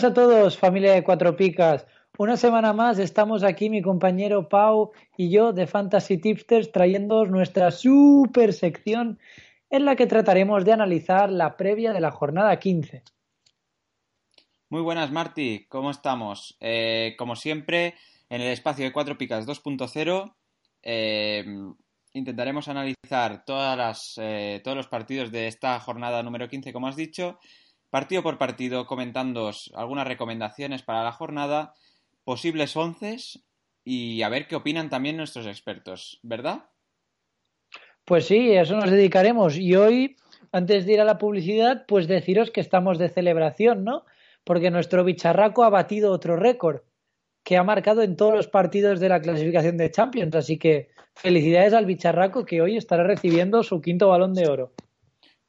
Buenas a todos, familia de Cuatro Picas. Una semana más estamos aquí mi compañero Pau y yo de Fantasy Tipsters trayendo nuestra super sección en la que trataremos de analizar la previa de la jornada 15. Muy buenas, Marty. ¿Cómo estamos? Eh, como siempre, en el espacio de Cuatro Picas 2.0 eh, intentaremos analizar todas las, eh, todos los partidos de esta jornada número 15, como has dicho, partido por partido, comentando algunas recomendaciones para la jornada, posibles once y a ver qué opinan también nuestros expertos, ¿verdad? Pues sí, a eso nos dedicaremos. Y hoy, antes de ir a la publicidad, pues deciros que estamos de celebración, ¿no? Porque nuestro bicharraco ha batido otro récord que ha marcado en todos los partidos de la clasificación de Champions. Así que felicidades al bicharraco que hoy estará recibiendo su quinto balón de oro.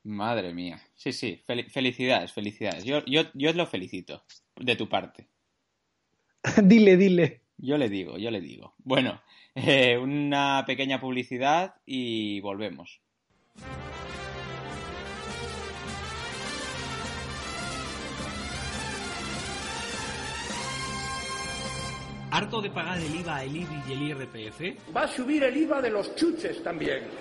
Madre mía. Sí, sí, felicidades, felicidades. Yo, yo, yo lo felicito, de tu parte. dile, dile. Yo le digo, yo le digo. Bueno, eh, una pequeña publicidad y volvemos. ¿Harto de pagar el IVA, el IBI y el IRPF? Va a subir el IVA de los chuches también.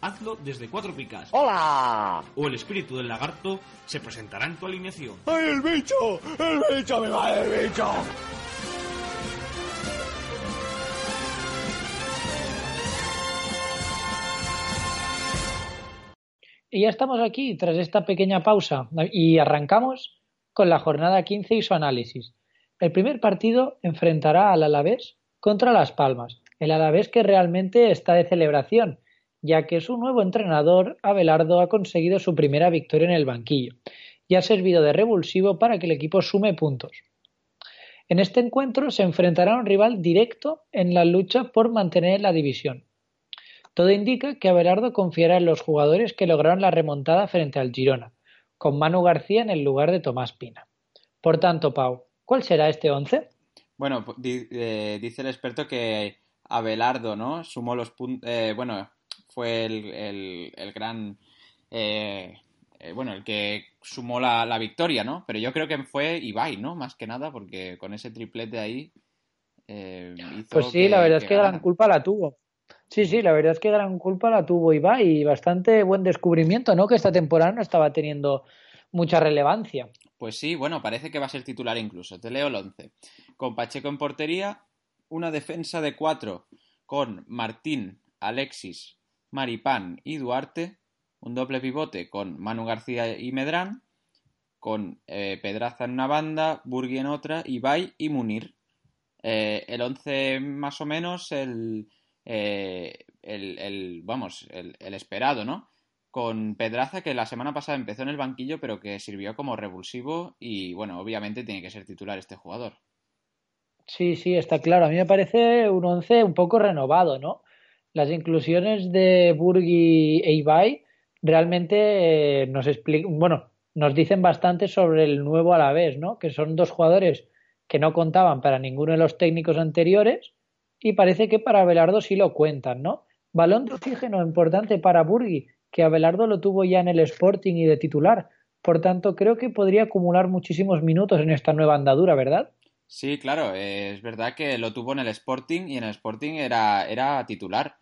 hazlo desde cuatro picas. ¡Hola! O el espíritu del lagarto se presentará en tu alineación. ¡Ay, el bicho! ¡El bicho! ¡Me va el bicho! Y ya estamos aquí tras esta pequeña pausa y arrancamos con la jornada 15 y su análisis. El primer partido enfrentará al Alavés contra Las Palmas. El Alavés que realmente está de celebración ya que su nuevo entrenador, Abelardo, ha conseguido su primera victoria en el banquillo y ha servido de revulsivo para que el equipo sume puntos. En este encuentro se enfrentará a un rival directo en la lucha por mantener la división. Todo indica que Abelardo confiará en los jugadores que lograron la remontada frente al Girona, con Manu García en el lugar de Tomás Pina. Por tanto, Pau, ¿cuál será este once? Bueno, eh, dice el experto que Abelardo, ¿no? Sumó los puntos. Eh, bueno, fue el, el, gran. Eh, eh, bueno, el que sumó la, la, victoria, ¿no? Pero yo creo que fue Ibai, ¿no? Más que nada, porque con ese triplete ahí. Eh, pues sí, la verdad es que gran culpa la tuvo. Sí, sí, la verdad es que gran culpa la tuvo Ibai y bastante buen descubrimiento, ¿no? Que esta temporada no estaba teniendo mucha relevancia. Pues sí, bueno, parece que va a ser titular incluso. Te leo el 11. Con Pacheco en portería, una defensa de cuatro con Martín, Alexis, Maripán y Duarte, un doble pivote con Manu García y Medrán, con eh, Pedraza en una banda, Burgui en otra, Ibai y Munir. Eh, el 11 más o menos el, eh, el, vamos, el, el, esperado, ¿no? Con Pedraza que la semana pasada empezó en el banquillo pero que sirvió como revulsivo y bueno, obviamente tiene que ser titular este jugador. Sí, sí, está claro. A mí me parece un 11 un poco renovado, ¿no? Las inclusiones de Burgi e Ibai realmente eh, nos explican, bueno, nos dicen bastante sobre el nuevo Alavés, ¿no? Que son dos jugadores que no contaban para ninguno de los técnicos anteriores y parece que para Abelardo sí lo cuentan, ¿no? Balón de oxígeno importante para Burgi, que Abelardo lo tuvo ya en el Sporting y de titular. Por tanto, creo que podría acumular muchísimos minutos en esta nueva andadura, ¿verdad? Sí, claro, es verdad que lo tuvo en el Sporting y en el Sporting era, era titular.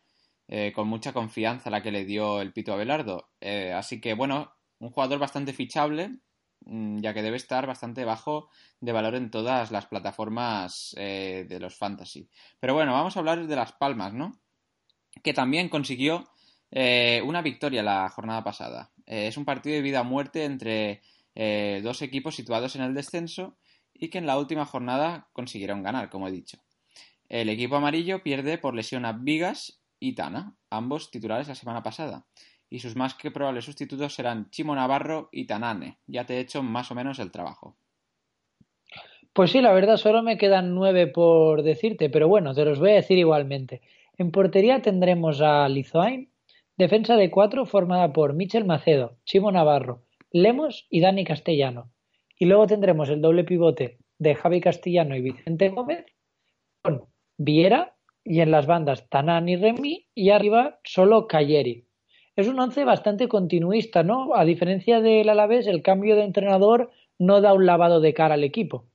Eh, con mucha confianza la que le dio el Pito Abelardo. Eh, así que bueno, un jugador bastante fichable mm, ya que debe estar bastante bajo de valor en todas las plataformas eh, de los fantasy. Pero bueno, vamos a hablar de Las Palmas, ¿no? Que también consiguió eh, una victoria la jornada pasada. Es un partido de vida o muerte entre dos equipos situados en el descenso y que en la última jornada consiguieron ganar, como he dicho. El equipo amarillo pierde por lesión a Vigas y Tana, ambos titulares la semana pasada y sus más que probables sustitutos serán Chimo Navarro y Tanane. Ya te he hecho más o menos el trabajo. Pues sí, la verdad solo me quedan nueve por decirte, pero bueno, te los voy a decir igualmente. En portería tendremos a Lizoain, defensa de cuatro formada por Michel Macedo, Chimo Navarro, Lemos y Dani Castellano. Y luego tendremos el doble pivote de Javi Castellano y Vicente Gómez con Viera y en las bandas Tanan y Remy y arriba solo Cayeri es un once bastante continuista, ¿no? A diferencia del Alavés, el cambio de entrenador no da un lavado de cara al equipo.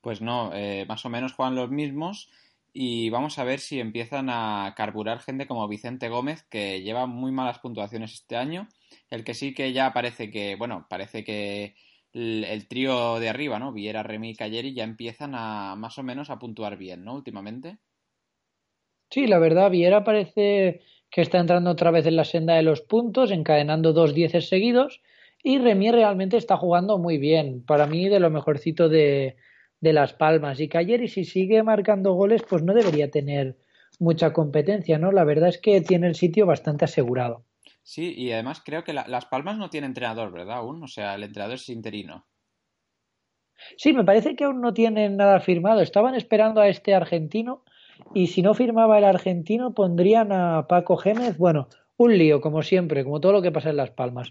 Pues no, eh, más o menos juegan los mismos y vamos a ver si empiezan a carburar gente como Vicente Gómez, que lleva muy malas puntuaciones este año. El que sí que ya parece que, bueno, parece que el, trío de arriba, ¿no? Viera, Remy y Cayeri ya empiezan a más o menos a puntuar bien, ¿no? Últimamente. Sí, la verdad, Viera parece que está entrando otra vez en la senda de los puntos, encadenando dos dieces seguidos. Y Remy realmente está jugando muy bien. Para mí, de lo mejorcito de, de Las Palmas. Y y si sigue marcando goles, pues no debería tener mucha competencia, ¿no? La verdad es que tiene el sitio bastante asegurado. Sí, y además creo que Las Palmas no tiene entrenador, ¿verdad? Aún, o sea, el entrenador es interino. Sí, me parece que aún no tienen nada firmado. Estaban esperando a este argentino y si no firmaba el argentino pondrían a Paco Gémez, bueno, un lío como siempre, como todo lo que pasa en Las Palmas.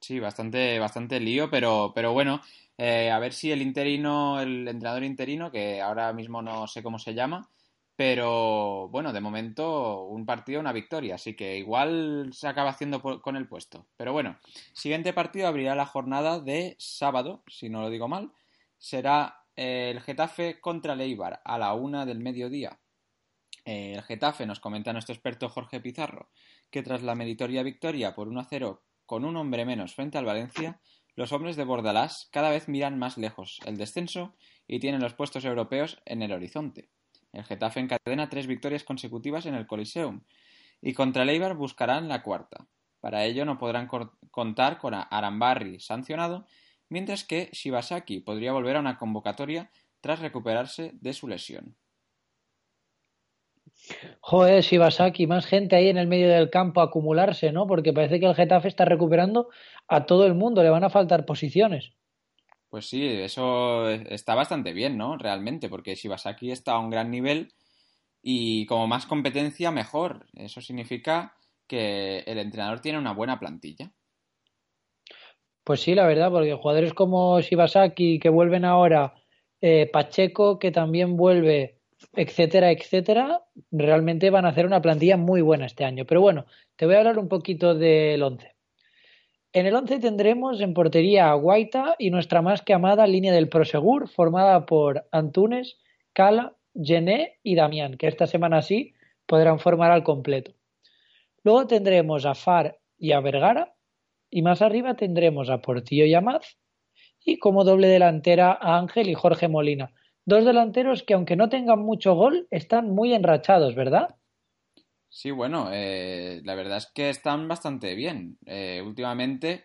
Sí, bastante, bastante lío, pero, pero bueno, eh, a ver si el interino, el entrenador interino, que ahora mismo no sé cómo se llama, pero bueno, de momento un partido, una victoria, así que igual se acaba haciendo con el puesto. Pero bueno, siguiente partido abrirá la jornada de sábado, si no lo digo mal, será el Getafe contra el Eibar a la una del mediodía. El Getafe nos comenta nuestro experto Jorge Pizarro que tras la meritoria victoria por 1 a 0 con un hombre menos frente al Valencia, los hombres de Bordalás cada vez miran más lejos el descenso y tienen los puestos europeos en el horizonte. El Getafe encadena tres victorias consecutivas en el Coliseum y contra el Eibar buscarán la cuarta. Para ello no podrán contar con Arambarri sancionado mientras que Shibasaki podría volver a una convocatoria tras recuperarse de su lesión. Joder, Shibasaki, más gente ahí en el medio del campo a acumularse, ¿no? Porque parece que el Getafe está recuperando a todo el mundo, le van a faltar posiciones. Pues sí, eso está bastante bien, ¿no? Realmente, porque Shibasaki está a un gran nivel y como más competencia, mejor. Eso significa que el entrenador tiene una buena plantilla. Pues sí, la verdad, porque jugadores como Shibasaki que vuelven ahora, eh, Pacheco que también vuelve, etcétera, etcétera, realmente van a hacer una plantilla muy buena este año. Pero bueno, te voy a hablar un poquito del 11. En el 11 tendremos en portería a Guaita y nuestra más que amada línea del Prosegur, formada por Antunes, Cala, Gené y Damián, que esta semana sí podrán formar al completo. Luego tendremos a Far y a Vergara, y más arriba tendremos a Portillo y Amaz y como doble delantera a Ángel y Jorge Molina. Dos delanteros que aunque no tengan mucho gol, están muy enrachados, ¿verdad? Sí, bueno, eh, la verdad es que están bastante bien. Eh, últimamente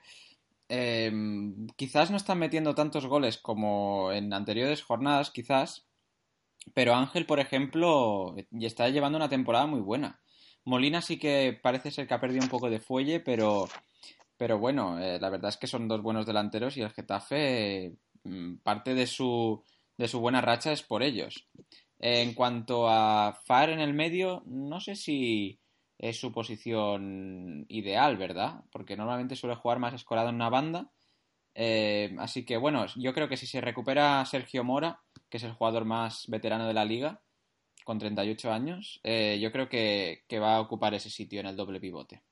em, quizás no están metiendo tantos goles como en anteriores jornadas, quizás, pero Ángel, por ejemplo, está llevando una temporada muy buena. Molina sí que parece ser que ha perdido un poco de fuelle, pero pero bueno, eh, la verdad es que son dos buenos delanteros y el Getafe, mm, parte de su, de su buena racha es por ellos. En cuanto a Far en el medio, no sé si es su posición ideal, ¿verdad? Porque normalmente suele jugar más escolado en una banda. Eh, así que bueno, yo creo que si se recupera Sergio Mora, que es el jugador más veterano de la liga, con 38 años, eh, yo creo que va a ocupar ese sitio en el doble pivote.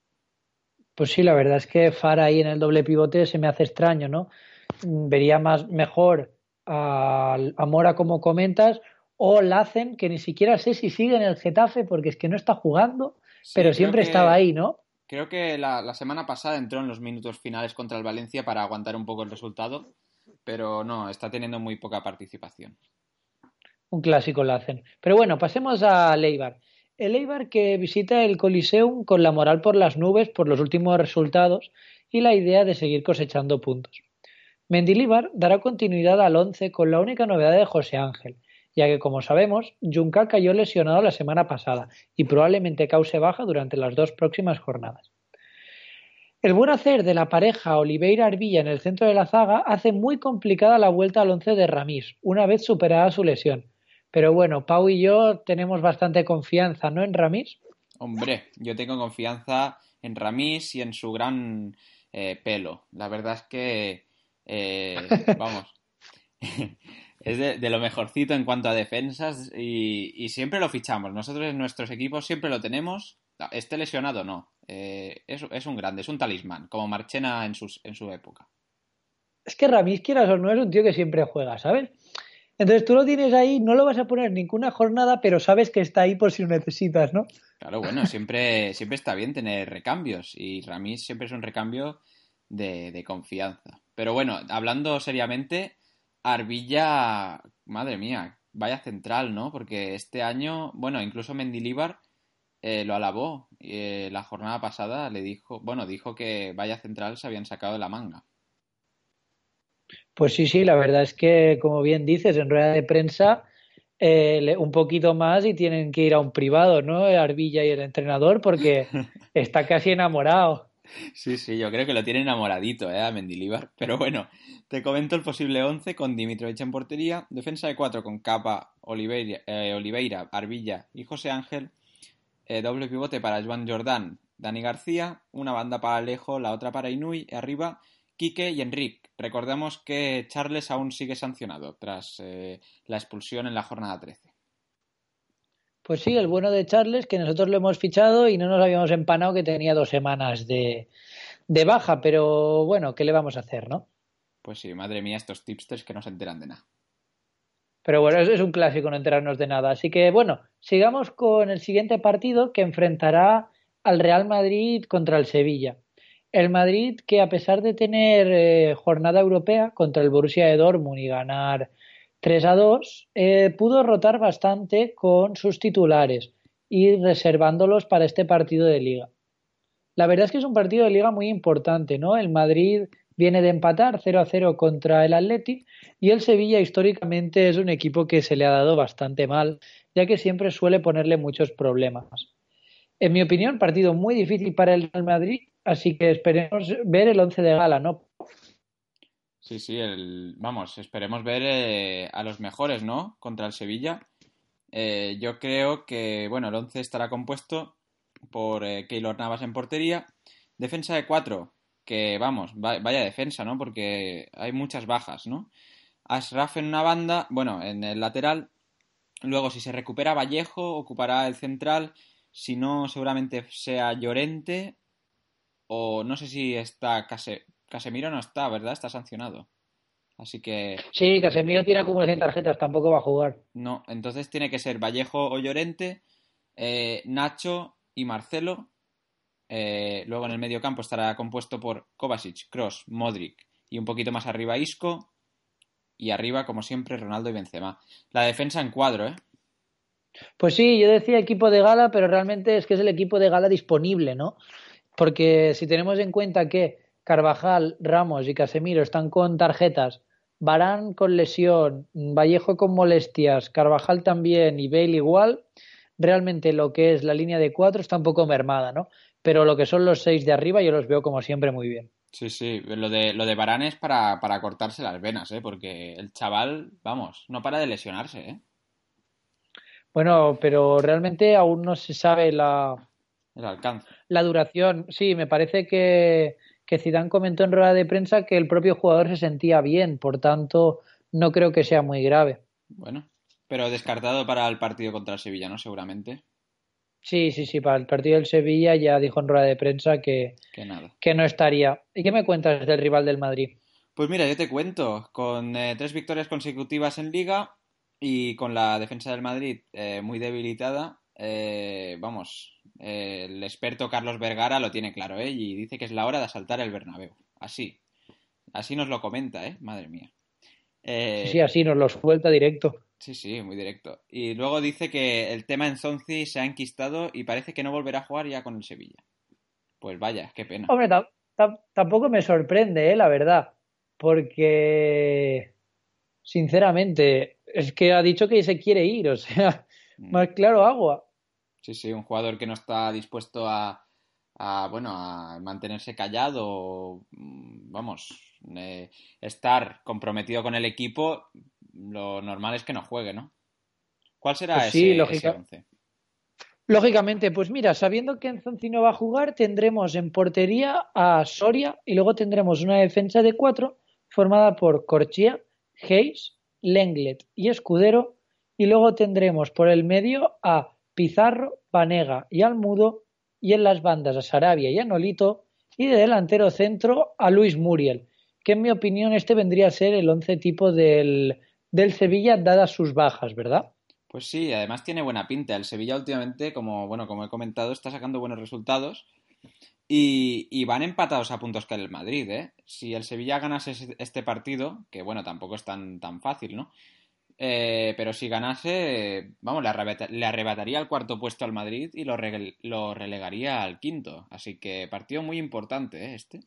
Pues sí, la verdad es que Far ahí en el doble pivote se me hace extraño, ¿no? Vería más mejor a, Mora como comentas o Lacen, que ni siquiera sé si sigue en el Getafe porque es que no está jugando, pero siempre estaba ahí, ¿no? Creo que la, la semana pasada entró en los minutos finales contra el Valencia para aguantar un poco el resultado, pero no, está teniendo muy poca participación. Un clásico lo hacen. Pero bueno, pasemos a Leibar. El Eibar que visita el Coliseum con la moral por las nubes por los últimos resultados y la idea de seguir cosechando puntos. Mendilibar dará continuidad al once con la única novedad de José Ángel, ya que como sabemos, Junca cayó lesionado la semana pasada y probablemente cause baja durante las dos próximas jornadas. El buen hacer de la pareja Oliveira Arbilla en el centro de la zaga hace muy complicada la vuelta al once de Ramís, una vez superada su lesión. Pero bueno, Pau y yo tenemos bastante confianza, ¿no? En Ramís. Hombre, yo tengo confianza en Ramís y en su gran eh, pelo. La verdad es que, eh, vamos, es de, de, lo mejorcito en cuanto a defensas y, y, siempre lo fichamos. Nosotros en nuestros equipos siempre lo tenemos. Esté lesionado no. Eh, es, es, un grande, es un talismán, como Marchena en, sus, en su época. Es que Ramís, quieras o no, es un tío que siempre juega, ¿sabes? Entonces tú lo tienes ahí, no lo vas a poner ninguna jornada, pero sabes que está ahí por si lo necesitas, ¿no? Claro, bueno, siempre, siempre está bien tener recambios y Ramís siempre es un recambio de, de confianza. Pero bueno, hablando seriamente, Arbilla, madre mía, vaya central, ¿no? Porque este año, bueno, incluso Mendilíbar eh, lo alabó. Eh, la jornada pasada le dijo, bueno, dijo que vaya central se habían sacado de la manga. Pues sí, sí, la verdad es que, como bien dices, en rueda de prensa eh, un poquito más y tienen que ir a un privado, ¿no? Arbilla y el entrenador, porque está casi enamorado. Sí, sí, yo creo que lo tiene enamoradito, ¿eh? A Mendilibar. Pero bueno, te comento el posible 11 con Dimitrovich en portería, defensa de 4 con Capa, Oliveira, eh, Oliveira, Arbilla y José Ángel, eh, doble pivote para Juan Jordán, Dani García, una banda para Alejo, la otra para Inui, y arriba Quique y Enrique. Recordemos que Charles aún sigue sancionado tras eh, la expulsión en la jornada 13. Pues sí, el bueno de Charles, que nosotros lo hemos fichado y no nos habíamos empanado que tenía dos semanas de, de baja, pero bueno, ¿qué le vamos a hacer, no? Pues sí, madre mía, estos tipsters que no se enteran de nada. Pero bueno, es un clásico no enterarnos de nada. Así que bueno, sigamos con el siguiente partido que enfrentará al Real Madrid contra el Sevilla. El Madrid, que a pesar de tener eh, jornada europea contra el Borussia de Dortmund y ganar 3 a 2, eh, pudo rotar bastante con sus titulares y reservándolos para este partido de liga. La verdad es que es un partido de liga muy importante, ¿no? El Madrid viene de empatar 0 a 0 contra el Atleti y el Sevilla históricamente es un equipo que se le ha dado bastante mal, ya que siempre suele ponerle muchos problemas. En mi opinión, partido muy difícil para el Madrid Así que esperemos ver el once de gala, ¿no? Sí, sí, el, vamos, esperemos ver eh, a los mejores, ¿no? Contra el Sevilla. Eh, yo creo que, bueno, el once estará compuesto por eh, Keylor Navas en portería. Defensa de cuatro, que vamos, vaya defensa, ¿no? Porque hay muchas bajas, ¿no? Asraf en una banda, bueno, en el lateral. Luego, si se recupera Vallejo, ocupará el central. Si no, seguramente sea Llorente o no sé si está Case... Casemiro no está, ¿verdad? Está sancionado. Así que. Sí, Casemiro tiene acumulación de tarjetas, tampoco va a jugar. No, entonces tiene que ser Vallejo o Llorente, eh, Nacho y Marcelo. Eh, luego en el medio campo estará compuesto por Kovacic, Cross, Modric y un poquito más arriba Isco. Y arriba, como siempre, Ronaldo y Benzema. La defensa en cuadro, ¿eh? Pues sí, yo decía equipo de gala, pero realmente es que es el equipo de gala disponible, ¿no? Porque si tenemos en cuenta que Carvajal, Ramos y Casemiro están con tarjetas, Barán con lesión, Vallejo con molestias, Carvajal también y Bale igual, realmente lo que es la línea de cuatro está un poco mermada, ¿no? Pero lo que son los seis de arriba yo los veo como siempre muy bien. Sí, sí, lo de, lo de Barán es para, para cortarse las venas, ¿eh? Porque el chaval, vamos, no para de lesionarse, ¿eh? Bueno, pero realmente aún no se sabe la, el alcance. La duración, sí, me parece que, que Zidane comentó en rueda de prensa que el propio jugador se sentía bien, por tanto, no creo que sea muy grave. Bueno, pero descartado para el partido contra el Sevilla, ¿no? Seguramente. Sí, sí, sí, para el partido del Sevilla ya dijo en rueda de prensa que, que, nada. que no estaría. ¿Y qué me cuentas del rival del Madrid? Pues mira, yo te cuento, con eh, tres victorias consecutivas en liga y con la defensa del Madrid eh, muy debilitada, eh, vamos, eh, el experto Carlos Vergara lo tiene claro, ¿eh? Y dice que es la hora de asaltar el Bernabéu. Así. Así nos lo comenta, ¿eh? Madre mía. Eh, Sí, así nos los suelta directo. Sí, sí, muy directo. Y luego dice que el tema en Zonzi se ha enquistado y parece que no volverá a jugar ya con el Sevilla. Pues vaya, qué pena. Hombre, ta- ta- tampoco me sorprende, ¿eh? la verdad, porque sinceramente es que ha dicho que se quiere ir, o sea, Mm. más claro agua. Sí, sí, un jugador que no está dispuesto a, a, bueno, a mantenerse callado, mm, vamos, eh, estar comprometido con el equipo, lo normal es que no juegue, ¿no? ¿Cuál será Pues ese, sí, ese lógica- once? Lógicamente, pues mira, sabiendo que Enzonzi no va a jugar, tendremos en portería a Soria y luego tendremos una defensa de cuatro formada por Corchia, Hayes, Lenglet y Escudero y luego tendremos por el medio a Pizarro, Vanega y Almudo y en las bandas a Sarabia y a Nolito y de delantero centro a Luis Muriel, que en mi opinión este vendría a ser el once tipo del, del Sevilla dadas sus bajas, ¿verdad? Pues sí, además tiene buena pinta. El Sevilla últimamente, como, bueno, como he comentado, está sacando buenos resultados y, van empatados a puntos que el Madrid, ¿eh? Si el Sevilla ganase este partido, que bueno, tampoco es tan, tan fácil, ¿no? Eh, pero si ganase, vamos, le, arrebata- le arrebataría el cuarto puesto al Madrid y lo, rele- lo relegaría al quinto. Así que partido muy importante, ¿eh? Este.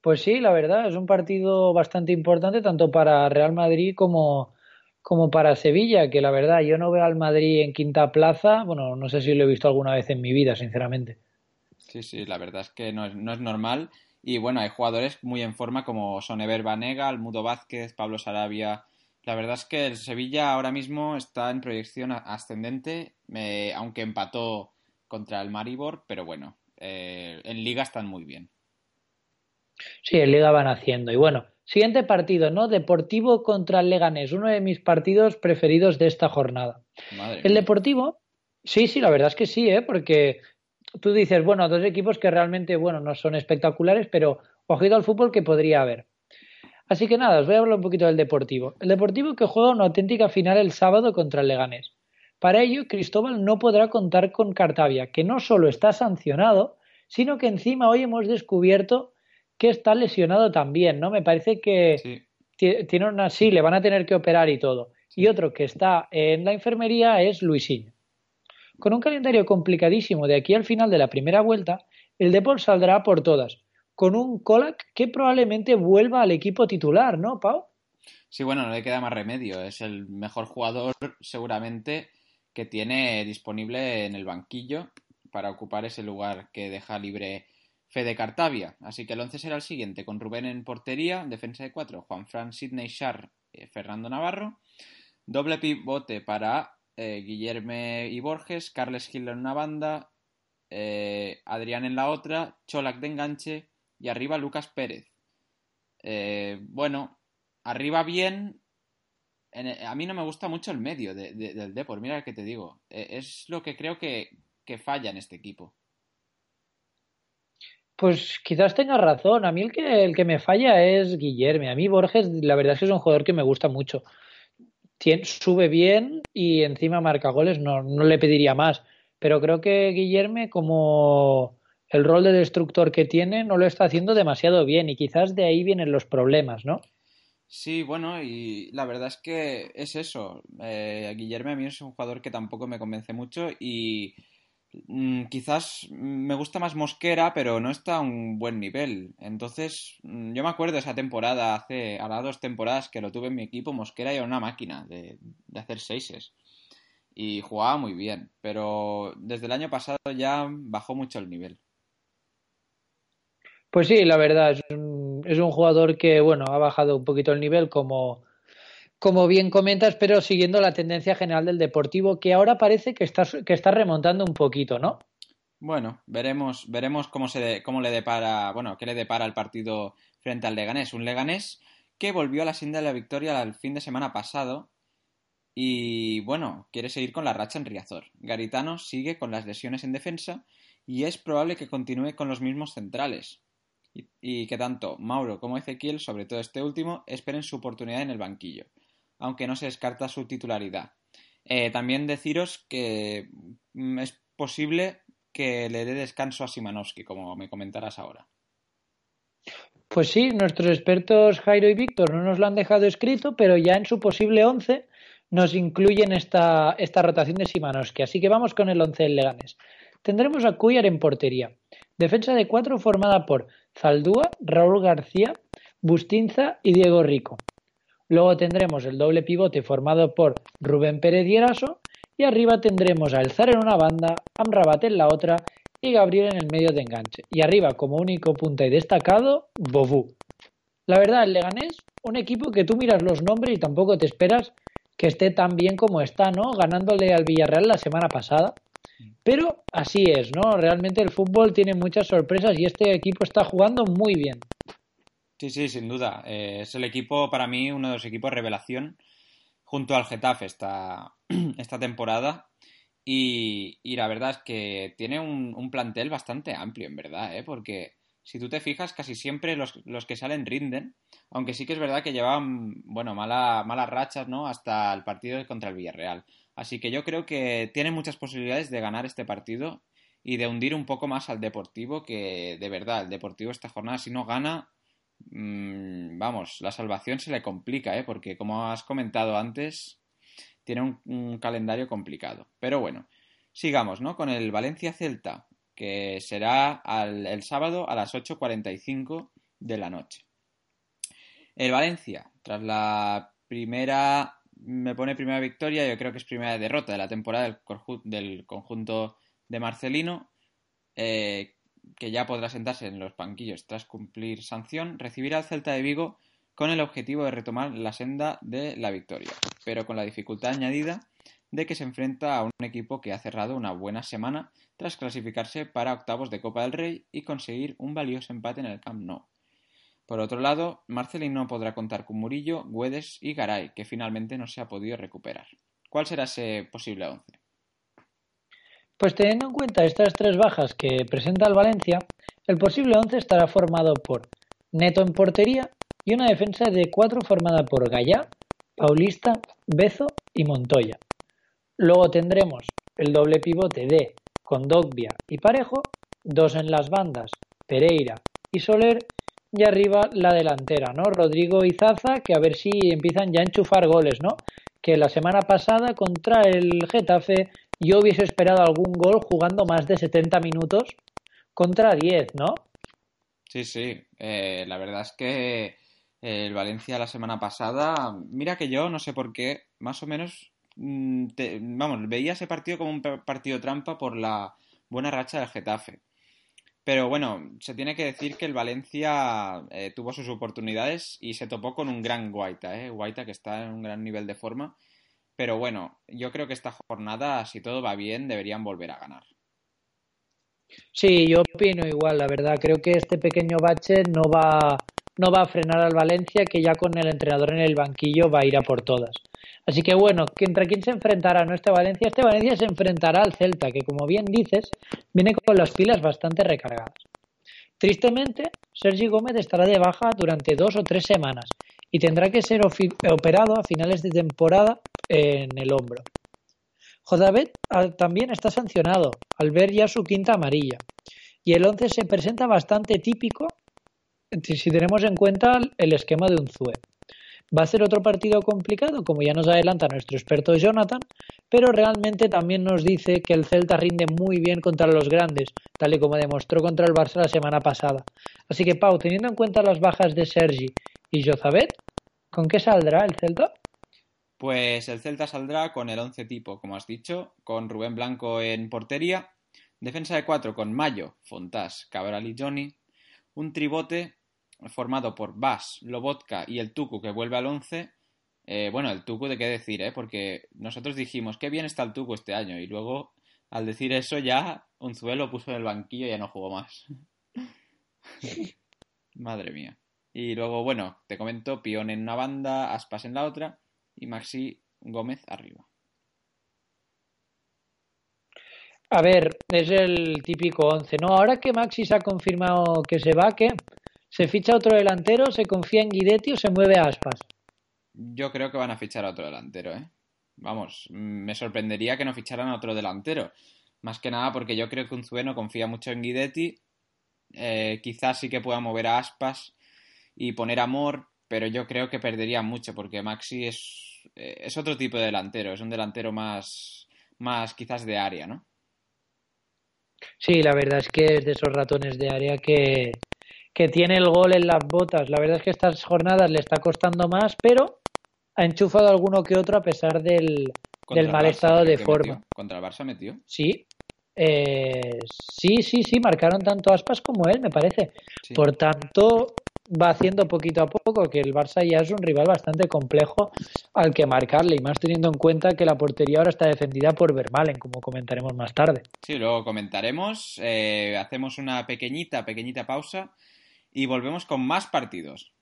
Pues sí, la verdad, es un partido bastante importante tanto para Real Madrid como, como para Sevilla, que la verdad yo no veo al Madrid en quinta plaza, bueno, no sé si lo he visto alguna vez en mi vida, sinceramente. Sí, sí, la verdad es que no es, no es normal. Y bueno, hay jugadores muy en forma como Sonever Banega, Almudo Vázquez, Pablo Sarabia. La verdad es que el Sevilla ahora mismo está en proyección ascendente, eh, aunque empató contra el Maribor, pero bueno, eh, en liga están muy bien. Sí, en Liga van haciendo. Y bueno, siguiente partido, ¿no? Deportivo contra el Leganés, uno de mis partidos preferidos de esta jornada. Madre El. Deportivo, sí, sí, la verdad es que sí, ¿eh? Porque tú dices, bueno, dos equipos que realmente, bueno, no son espectaculares, pero ojito al fútbol que podría haber. Así que nada, os voy a hablar un poquito del Deportivo. El Deportivo que juega una auténtica final el sábado contra el Leganés. Para ello, Cristóbal no podrá contar con Cartavia, que no solo está sancionado, sino que encima hoy hemos descubierto que está lesionado también, ¿no? Me parece que Sí, tiene una, sí, le van a tener que operar y todo. Y otro que está en la enfermería es Luisinho. Con un calendario complicadísimo de aquí al final de la primera vuelta, el Depor saldrá por todas, con un Colac que probablemente vuelva al equipo titular, ¿no, Pau? Sí, bueno, no le queda más remedio. Es el mejor jugador seguramente que tiene disponible en el banquillo para ocupar ese lugar que deja libre Fede Cartavia. Así que el 11 será el siguiente, con Rubén en portería, defensa de cuatro, Juan Fran, Sidney Shar, eh, Fernando Navarro, doble pivote para eh, Guillerme y Borges, Carles Gil en una banda, eh, Adrián en la otra, Cholac de enganche y arriba Lucas Pérez. Eh, bueno, arriba bien. En el- a mí no me gusta mucho el medio de- de- del Depor, mira que te digo. Eh, es lo que creo que, que falla en este equipo. Pues quizás tengas razón. A mí el que, el que me falla es Guillerme. A mí Borges, la verdad es que es un jugador que me gusta mucho. Sube bien y encima marca goles, no, no le pediría más. Pero creo que Guillerme, como el rol de destructor que tiene, no lo está haciendo demasiado bien y quizás de ahí vienen los problemas, ¿no? Sí, bueno, y la verdad es que es eso. Eh, Guillermo a mí es un jugador que tampoco me convence mucho y mm, quizás me gusta más Mosquera, pero no está a un buen nivel. Entonces, mm, yo me acuerdo esa temporada, hace ahora dos temporadas que lo tuve en mi equipo, Mosquera era una máquina de, de hacer seises y jugaba muy bien, pero desde el año pasado ya bajó mucho el nivel. Pues sí, la verdad, es un, jugador que, bueno, ha bajado un poquito el nivel, como, como bien comentas, pero siguiendo la tendencia general del Deportivo, que ahora parece que está, que está remontando un poquito, ¿no? Bueno, veremos, veremos cómo se cómo le depara, bueno, qué le depara el partido frente al Leganés. Un Leganés que volvió a la senda de la victoria el fin de semana pasado y bueno, quiere seguir con la racha en Riazor. Garitano sigue con las lesiones en defensa y es probable que continúe con los mismos centrales. Y, que tanto Mauro como Ezequiel, sobre todo este último, esperen su oportunidad en el banquillo, aunque no se descarta su titularidad. Eh, también deciros que mm, es posible que le dé descanso a Simanowski, como me comentarás ahora. Pues sí, nuestros expertos Jairo y Víctor no nos lo han dejado escrito, pero ya en su posible 11 nos incluyen esta, esta rotación de Simanowski. Así que vamos con el 11 del Leganés. Tendremos a Cuyar en portería. Defensa de cuatro formada por Zaldúa, Raúl García, Bustinza y Diego Rico. Luego tendremos el doble pivote formado por Rubén Pérez y y arriba tendremos a Elzar en una banda, Amrabat en la otra y Gabriel en el medio de enganche. Y arriba, como único punta y destacado, Bobú. La verdad, el Leganés, un equipo que tú miras los nombres y tampoco te esperas que esté tan bien como está, ¿no? Ganándole al Villarreal la semana pasada. Pero así es, ¿no? Realmente el fútbol tiene muchas sorpresas y este equipo está jugando muy bien. Sí, sí, sin duda. Eh, es el equipo, para mí, uno de los equipos revelación junto al Getafe esta, esta temporada. Y, y, la verdad es que tiene un, un, plantel bastante amplio, en verdad, ¿eh? porque si tú te fijas, casi siempre los, los, que salen rinden, aunque sí que es verdad que llevan, bueno, mala, malas rachas, ¿no? Hasta el partido contra el Villarreal. Así que yo creo que tiene muchas posibilidades de ganar este partido y de hundir un poco más al Deportivo, que de verdad, el Deportivo esta jornada, si no gana, mmm, vamos, la salvación se le complica, ¿eh? Porque como has comentado antes, tiene un, calendario complicado. Pero bueno, sigamos, ¿no? Con el Valencia Celta, que será el sábado a las 8.45 de la noche. El Valencia, tras la primera, me pone primera victoria, yo creo que es primera derrota de la temporada del, conjunto de Marcelino, eh, que ya podrá sentarse en los banquillos tras cumplir sanción, recibirá al Celta de Vigo con el objetivo de retomar la senda de la victoria, pero con la dificultad añadida de que se enfrenta a un equipo que ha cerrado una buena semana tras clasificarse para octavos de Copa del Rey y conseguir un valioso empate en el Camp Nou. Por otro lado, Marcelino no podrá contar con Murillo, Guedes y Garay, que finalmente no se ha podido recuperar. ¿Cuál será ese posible once? Pues teniendo en cuenta estas tres bajas que presenta el Valencia, el posible once estará formado por Neto en portería y una defensa de cuatro formada por Gallá, Paulista, Bezo y Montoya. Luego tendremos el doble pivote de Condogbia y Parejo, dos en las bandas, Pereira y Soler, y arriba la delantera, ¿no? Rodrigo y Zaza, que a ver si empiezan ya a enchufar goles, ¿no? Que la semana pasada contra el Getafe yo hubiese esperado algún gol jugando más de 70 minutos contra 10, ¿no? Sí, sí. Eh, la verdad es que el Valencia la semana pasada, mira que yo no sé por qué, más o menos te, vamos, veía ese partido como un partido trampa por la buena racha del Getafe. Pero bueno, se tiene que decir que el Valencia eh, tuvo sus oportunidades y se topó con un gran Guaita, ¿eh? Guaita que está en un gran nivel de forma. Pero bueno, yo creo que esta jornada, si todo va bien, deberían volver a ganar. Sí, yo opino igual, la verdad. Creo que este pequeño bache no va, no va a frenar al Valencia, que ya con el entrenador en el banquillo va a ir a por todas. Así que bueno, ¿contra quién se enfrentará no este Valencia? Este Valencia se enfrentará al Celta, que como bien dices, viene con las pilas bastante recargadas. Tristemente, Sergi Gómez estará de baja durante dos o tres semanas y tendrá que ser operado a finales de temporada en el hombro. Jodabet también está sancionado al ver ya su quinta amarilla y el 11 se presenta bastante típico si tenemos en cuenta el esquema de un Zue. Va a ser otro partido complicado, como ya nos adelanta nuestro experto Jonathan, pero realmente también nos dice que el Celta rinde muy bien contra los grandes, tal y como demostró contra el Barça la semana pasada. Así que, Pau, teniendo en cuenta las bajas de Sergi y Jozabet, ¿con qué saldrá el Celta? Pues el Celta saldrá con el 11 tipo, como has dicho, con Rubén Blanco en portería, defensa de cuatro con Mayo, Fontás, Cabral y Johnny, un tribote formado por Bas, Lobotka y el Tucu que vuelve al 11. Eh, bueno, el Tucu de qué decir, ¿eh? Porque nosotros dijimos, qué bien está el Tucu este año. Y luego, al decir eso, ya Unzuelo puso en el banquillo y ya no jugó más. Madre mía. Y luego, bueno, te comento, Pion en una banda, Aspas en la otra y Maxi Gómez arriba. A ver, es el típico 11, ¿no? Ahora que Maxi se ha confirmado que se va, ¿qué? ¿Se ficha otro delantero? ¿Se confía en Guidetti o se mueve a Aspas? Yo creo que van a fichar a otro delantero, ¿eh? vamos, me sorprendería que no ficharan a otro delantero. Más que nada porque yo creo que Unzué confía mucho en Guidetti. Eh, quizás sí que pueda mover a Aspas y poner amor, pero yo creo que perdería mucho porque Maxi es, eh, es otro tipo de delantero, es un delantero más, más quizás de área, ¿no? Sí, la verdad es que es de esos ratones de área que, que tiene el gol en las botas. La verdad es que estas jornadas le está costando más, pero ha enchufado alguno que otro a pesar del, del mal estado de forma. Metió. ¿Contra el Barça metió? Sí. Eh, sí, sí, sí, marcaron tanto Aspas como él, me parece. Sí. Por tanto, va haciendo poquito a poco que el Barça ya es un rival bastante complejo al que marcarle, y más teniendo en cuenta que la portería ahora está defendida por Vermalen, como comentaremos más tarde. Sí, luego comentaremos. Eh, hacemos una pequeñita, pequeñita pausa y volvemos con más partidos.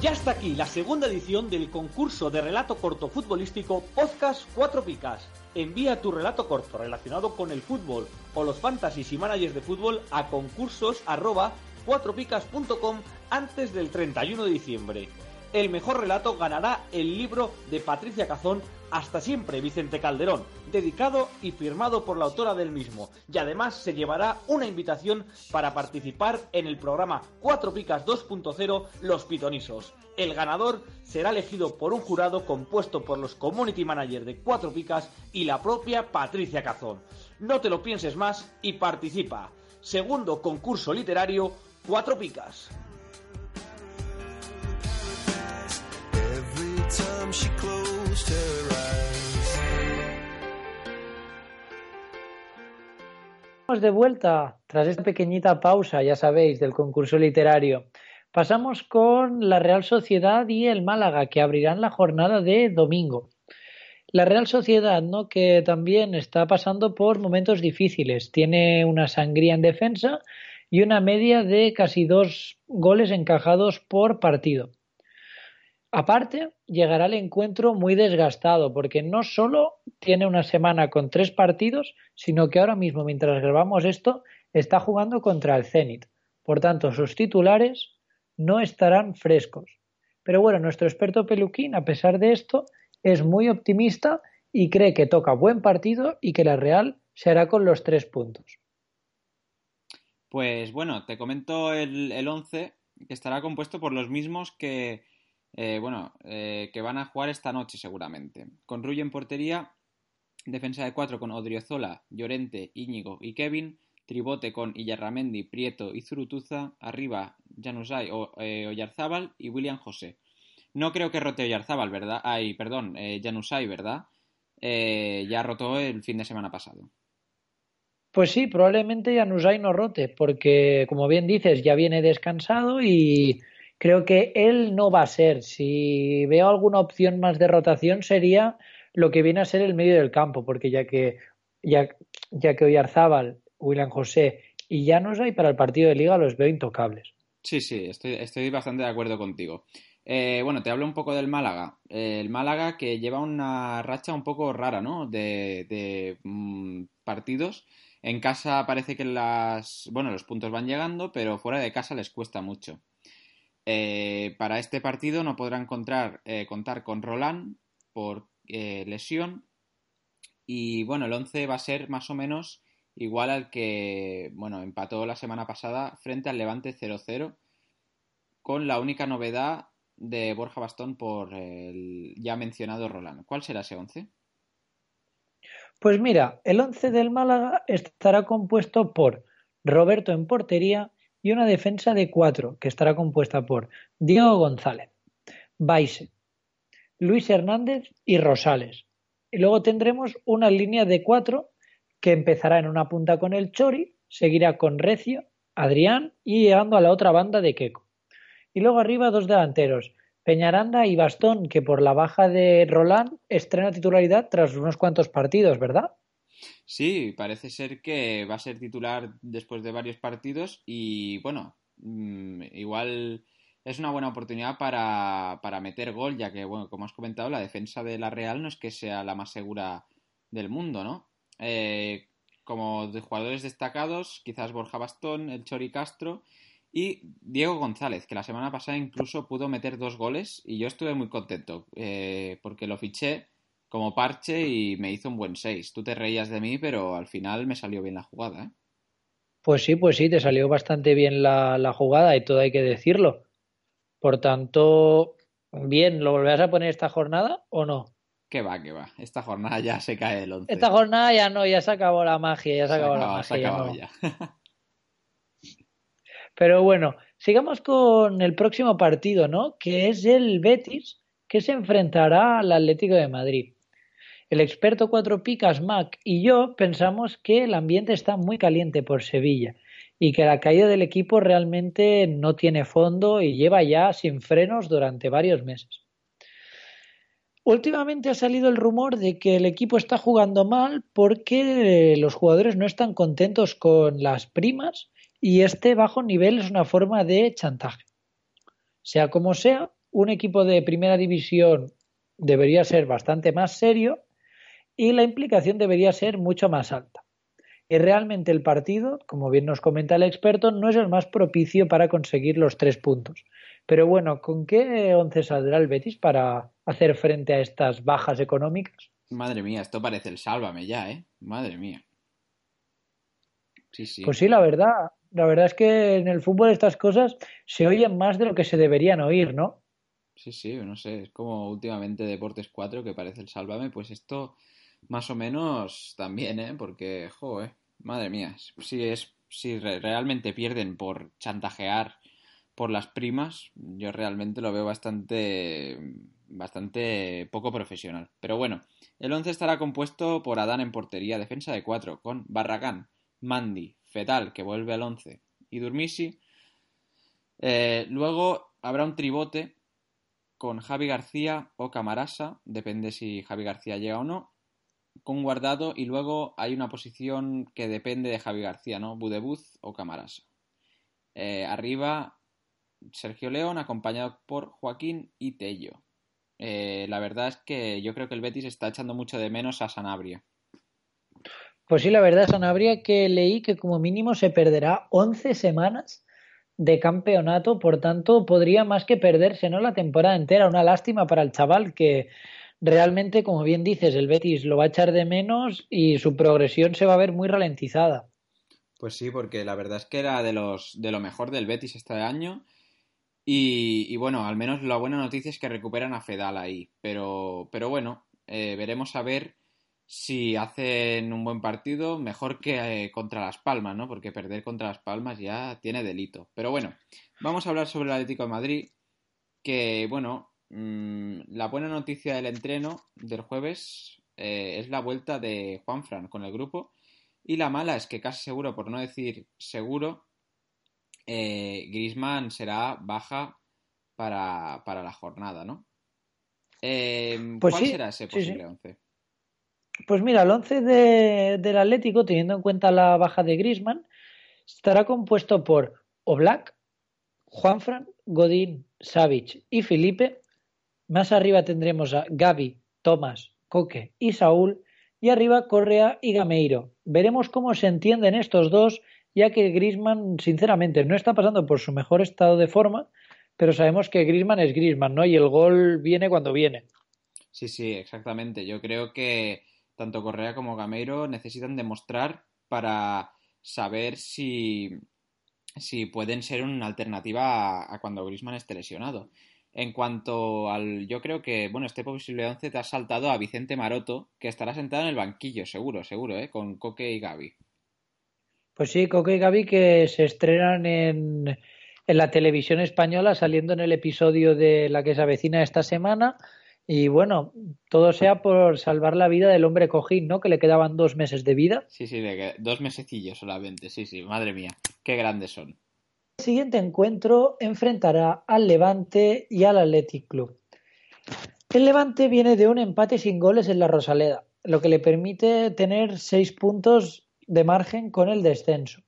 Ya está aquí la segunda edición del concurso de relato corto futbolístico Podcast 4 Picas. Envía tu relato corto relacionado con el fútbol o los fantasies y managers de fútbol a concursos arroba 4picas.com antes del 31 de diciembre. El mejor relato ganará el libro de Patricia Cazón Hasta siempre Vicente Calderón, dedicado y firmado por la autora del mismo. Y además se llevará una invitación para participar en el programa 4 Picas 2.0 Los Pitonisos. El ganador será elegido por un jurado compuesto por los community managers de 4 Picas y la propia Patricia Cazón. No te lo pienses más y participa. Segundo concurso literario 4 Picas. Estamos de vuelta tras esta pequeñita pausa, ya sabéis, del concurso literario. Pasamos con la Real Sociedad y el Málaga, que abrirán la jornada de domingo. La Real Sociedad, ¿no? que también está pasando por momentos difíciles. Tiene una sangría en defensa y una media de casi dos goles encajados por partido. Aparte, llegará el encuentro muy desgastado, porque no solo tiene una semana con tres partidos, sino que ahora mismo, mientras grabamos esto, está jugando contra el Zenit. Por tanto, sus titulares no estarán frescos. Pero bueno, nuestro experto Peluquín, a pesar de esto, es muy optimista y cree que toca buen partido y que la Real se hará con los tres puntos. Pues bueno, te comento el, el once, que estará compuesto por los mismos que, eh, bueno, eh, que van a jugar esta noche seguramente. Con Rullo en portería, defensa de cuatro con Odriozola, Llorente, Íñigo y Kevin, tribote con Illarramendi, Prieto y Zurutuza, arriba Januzaj o eh, Oyarzábal y William José. No creo que rote Oyarzábal, ¿verdad? Ay, perdón, Januzaj, ¿verdad? Ya rotó el fin de semana pasado. Pues sí, probablemente Januzaj no rote, porque como bien dices, ya viene descansado y creo que él no va a ser. Si veo alguna opción más de rotación sería lo que viene a ser el medio del campo, porque ya que ya, ya que Oyarzábal, William José y Januzaj para el partido de liga los veo intocables. Sí, sí, estoy, estoy bastante de acuerdo contigo. Eh, bueno, te hablo un poco del Málaga. El Málaga que lleva una racha un poco rara, ¿no? De, de mm, partidos. En casa parece que las, bueno, los puntos van llegando, pero fuera de casa les cuesta mucho. Eh, para este partido no podrá encontrar, eh, contar con Roland por eh, lesión. Y bueno, el 11 va a ser más o menos igual al que, bueno, empató la semana pasada frente al Levante 0-0, con la única novedad de Borja Bastón por el ya mencionado Roland. ¿Cuál será ese 11? Pues mira, el 11 del Málaga estará compuesto por Roberto en portería y una defensa de cuatro que estará compuesta por Diego González, Baise, Luis Hernández y Rosales. Y luego tendremos una línea de cuatro que empezará en una punta con el Chori, seguirá con Recio, Adrián y llegando a la otra banda de Queco. Y luego arriba dos delanteros, Peñaranda y Bastón, que por la baja de Roland estrena titularidad tras unos cuantos partidos, ¿verdad? Sí, parece ser que va a ser titular después de varios partidos y bueno, mmm, igual es una buena oportunidad para, para, meter gol, ya que, bueno, como has comentado, la defensa de la Real no es que sea la más segura del mundo, ¿no? Eh, como de jugadores destacados, quizás Borja Bastón, el Chori Castro Y Diego González, que la semana pasada incluso pudo meter dos goles y yo estuve muy contento eh, porque lo fiché como parche y me hizo un buen 6. Tú te reías de mí, pero al final me salió bien la jugada. ¿eh? Pues sí, pues sí, te salió bastante bien la, la jugada y todo hay que decirlo. Por tanto, bien, ¿lo volverás a poner esta jornada o no? Que va, que va. Esta jornada ya se cae el 11. Esta jornada ya no, ya se acabó la magia, ya se, Se acabó la magia. se no. ya. Pero bueno, sigamos con el próximo partido, ¿no? Que es el Betis, que se enfrentará al Atlético de Madrid. El experto Cuatro Picas, Mac y yo pensamos que el ambiente está muy caliente por Sevilla y que la caída del equipo realmente no tiene fondo y lleva ya sin frenos durante varios meses. Últimamente ha salido el rumor de que el equipo está jugando mal porque los jugadores no están contentos con las primas y este bajo nivel es una forma de chantaje. Sea como sea, un equipo de primera división debería ser bastante más serio y la implicación debería ser mucho más alta. Y realmente el partido, como bien nos comenta el experto, no es el más propicio para conseguir los tres puntos. Pero bueno, ¿con qué once saldrá el Betis para hacer frente a estas bajas económicas? Madre mía, esto parece el sálvame ya, ¿eh? Madre mía. Sí, sí. Pues sí, la verdad, la verdad es que en el fútbol estas cosas se oyen más de lo que se deberían oír, ¿no? Sí, sí, no sé, es como últimamente Deportes 4 que parece el sálvame, pues esto más o menos también, ¿eh? Porque, joder, madre mía, si es si re- realmente pierden por chantajear por las primas, yo realmente lo veo bastante bastante poco profesional. Pero bueno, el 11 estará compuesto por Adán en portería, defensa de 4, con Barragán, Mandy, Fetal, que vuelve al 11, y Durmisi. Eh, luego habrá un tribote con Javi García o Camarasa, depende si Javi García llega o no, con Guardado y luego hay una posición que depende de Javi García, ¿no? Budebuz o Camarasa. Eh, arriba Sergio León acompañado por Joaquín y Tello. Eh, la verdad es que yo creo que el Betis está echando mucho de menos a Sanabria. Pues sí, la verdad, Sanabria, que leí que como mínimo se perderá 11 semanas de campeonato, por tanto podría más que perderse, ¿no? La temporada entera. Una lástima para el chaval que realmente, como bien dices, el Betis lo va a echar de menos y su progresión se va a ver muy ralentizada. Pues sí, porque la verdad es que era de los de lo mejor del Betis este año. Y, bueno, al menos la buena noticia es que recuperan a Fedal ahí. Pero, pero bueno, eh, veremos a ver si hacen un buen partido, mejor que eh, contra Las Palmas, ¿no? Porque perder contra Las Palmas ya tiene delito. Pero bueno, vamos a hablar sobre el Atlético de Madrid, que bueno, la buena noticia del entreno del jueves eh, es la vuelta de Juanfran con el grupo. Y la mala es que casi seguro, por no decir seguro, eh, Grisman será baja para, para la jornada, ¿no? Eh, Pues ¿Cuál sí, será ese posible sí. 11? Pues mira, el 11 de, del Atlético, teniendo en cuenta la baja de Griezmann, estará compuesto por Oblak, Juanfran, Godín, Savic y Felipe. Más arriba tendremos a Gaby, Tomás, Coque y Saúl. Y arriba Correa y Gameiro. Veremos cómo se entienden estos dos, ya que Griezmann, sinceramente, no está pasando por su mejor estado de forma, pero sabemos que Griezmann es Griezmann, ¿no? Y el gol viene cuando viene. Sí, sí, exactamente. Yo creo que tanto Correa como Gameiro necesitan demostrar para saber si, si pueden ser una alternativa a, a cuando Griezmann esté lesionado. En cuanto al. Yo creo que, bueno, este posible 11 te has saltado a Vicente Maroto, que estará sentado en el banquillo, seguro, seguro, ¿eh? Con Coque y Gaby. Pues sí, Coque y Gaby que se estrenan en, en la televisión española, saliendo en el episodio de la que se avecina esta semana. Y bueno, todo sea por salvar la vida del hombre cojín, ¿no? Que le quedaban dos meses de vida. Sí, sí, dos mesecillos solamente. Sí, sí, madre mía. Qué grandes son. Siguiente encuentro enfrentará al Levante y al Athletic Club. El Levante viene de un empate sin goles en la Rosaleda, lo que le permite tener seis puntos de margen con el descenso.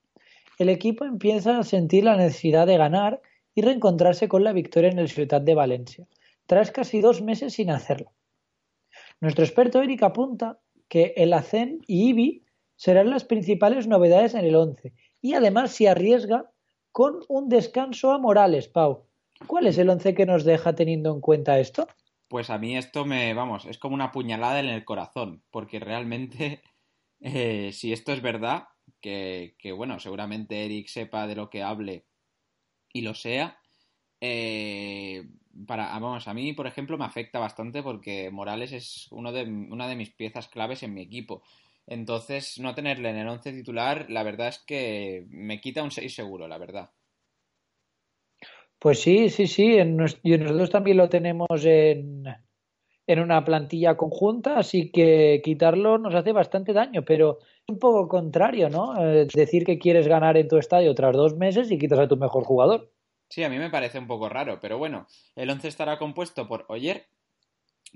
El equipo empieza a sentir la necesidad de ganar y reencontrarse con la victoria en el Ciutat de Valencia, tras casi dos meses sin hacerlo. Nuestro experto Eric apunta que el ACEN y IBI serán las principales novedades en el 11 y además se arriesga con un descanso a Morales, Pau. ¿Cuál es el once que nos deja teniendo en cuenta esto? Pues a mí esto me, vamos, es como una puñalada en el corazón, porque realmente, eh, si esto es verdad, que, que, bueno, seguramente Eric sepa de lo que hable y lo sea, eh, para, vamos, a mí, por ejemplo, me afecta bastante porque Morales es uno de, una de mis piezas claves en mi equipo. Entonces, no tenerle en el 11 titular, la verdad es que me quita un 6 seguro, la verdad. Pues sí, sí, sí. En, y nosotros también lo tenemos en, en una plantilla conjunta, así que quitarlo nos hace bastante daño, pero es un poco contrario, ¿no? Eh, decir que quieres ganar en tu estadio tras dos meses y quitas a tu mejor jugador. Sí, a mí me parece un poco raro, pero bueno, el 11 estará compuesto por Oyer,